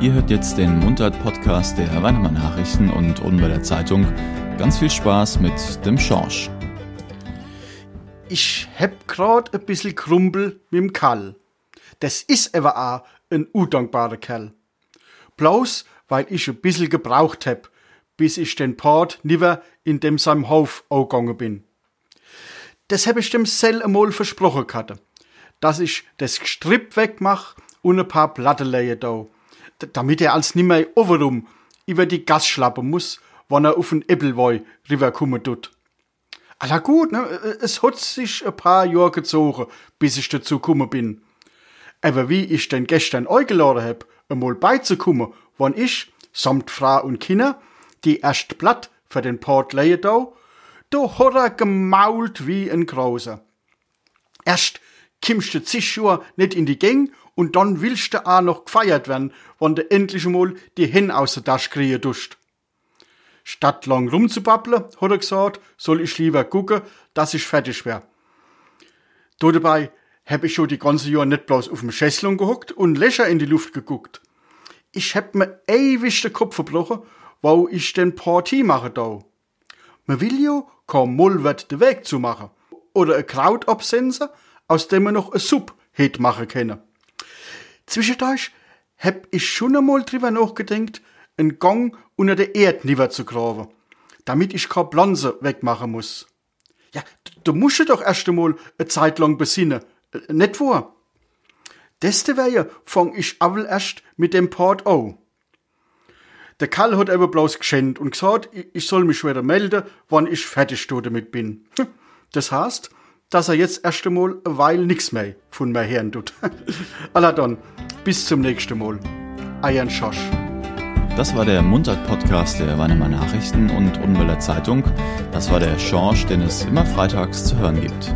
Ihr hört jetzt den Mundart-Podcast der Weinemann Nachrichten und Unweiler Zeitung. Ganz viel Spaß mit dem Schorsch. Ich hab grad ein bisschen Krumpel mit dem Kall. Das ist aber auch ein undankbarer Kerl. Bloß, weil ich ein bisschen gebraucht hab, bis ich den Port niver in dem seinem Hof gegangen bin. Das hab ich dem Sell einmal versprochen hatte, dass ich das Gestripp wegmach und ein paar Platte leie da damit er als nimmer overum über die Gas schlappen muss, wann er auf den Äppelwoi rüberkommen tut. Alla gut, ne? Es hat sich ein paar Jahre gezogen, bis ich dazu gekommen bin. Aber wie ich denn gestern eingeladen hab, einmal beizukommen, wann ich, samt Frau und Kinder, die erst Blatt für den Port da, da hat er gemault wie ein Großer. Erst kimmst du zig Jahre nicht in die Gang und dann willst du auch noch gefeiert werden, wenn du endlich mal die Hände aus der Tasche kriegen tust. Statt lang rumzubabbeln, hat er gesagt, soll ich lieber gucken, dass ich fertig wär. Da dabei hab ich schon die ganze Jahr nicht bloß auf dem Schäslung gehockt und Löcher in die Luft geguckt. Ich hab mir ewig den Kopf verbrochen, wo ich den Party mache da. Man will ja kaum mal wird den Weg zu machen. Oder ein Kraut absensen, aus dem man noch eine Suppe hätte machen können. Zwischendurch hab ich schon einmal drüber nachgedenkt, einen Gang unter der Erde zu graben, damit ich keine Pflanze wegmachen muss. Ja, du musst doch erst einmal eine Zeit lang besinnen, äh, nicht wahr? Deswegen fang ich aber erst mit dem Port an. Der Karl hat aber bloß geschenkt und gesagt, ich soll mich wieder melden, wann ich fertig damit bin. Das heißt, dass er jetzt erst einmal eine Weile nix mehr von mir hören tut. Alla dann, bis zum nächsten Mal. Eiern Schosch. Das war der Mundart-Podcast der Weinemer Nachrichten und Unweiler Zeitung. Das war der Schorsch, den es immer freitags zu hören gibt.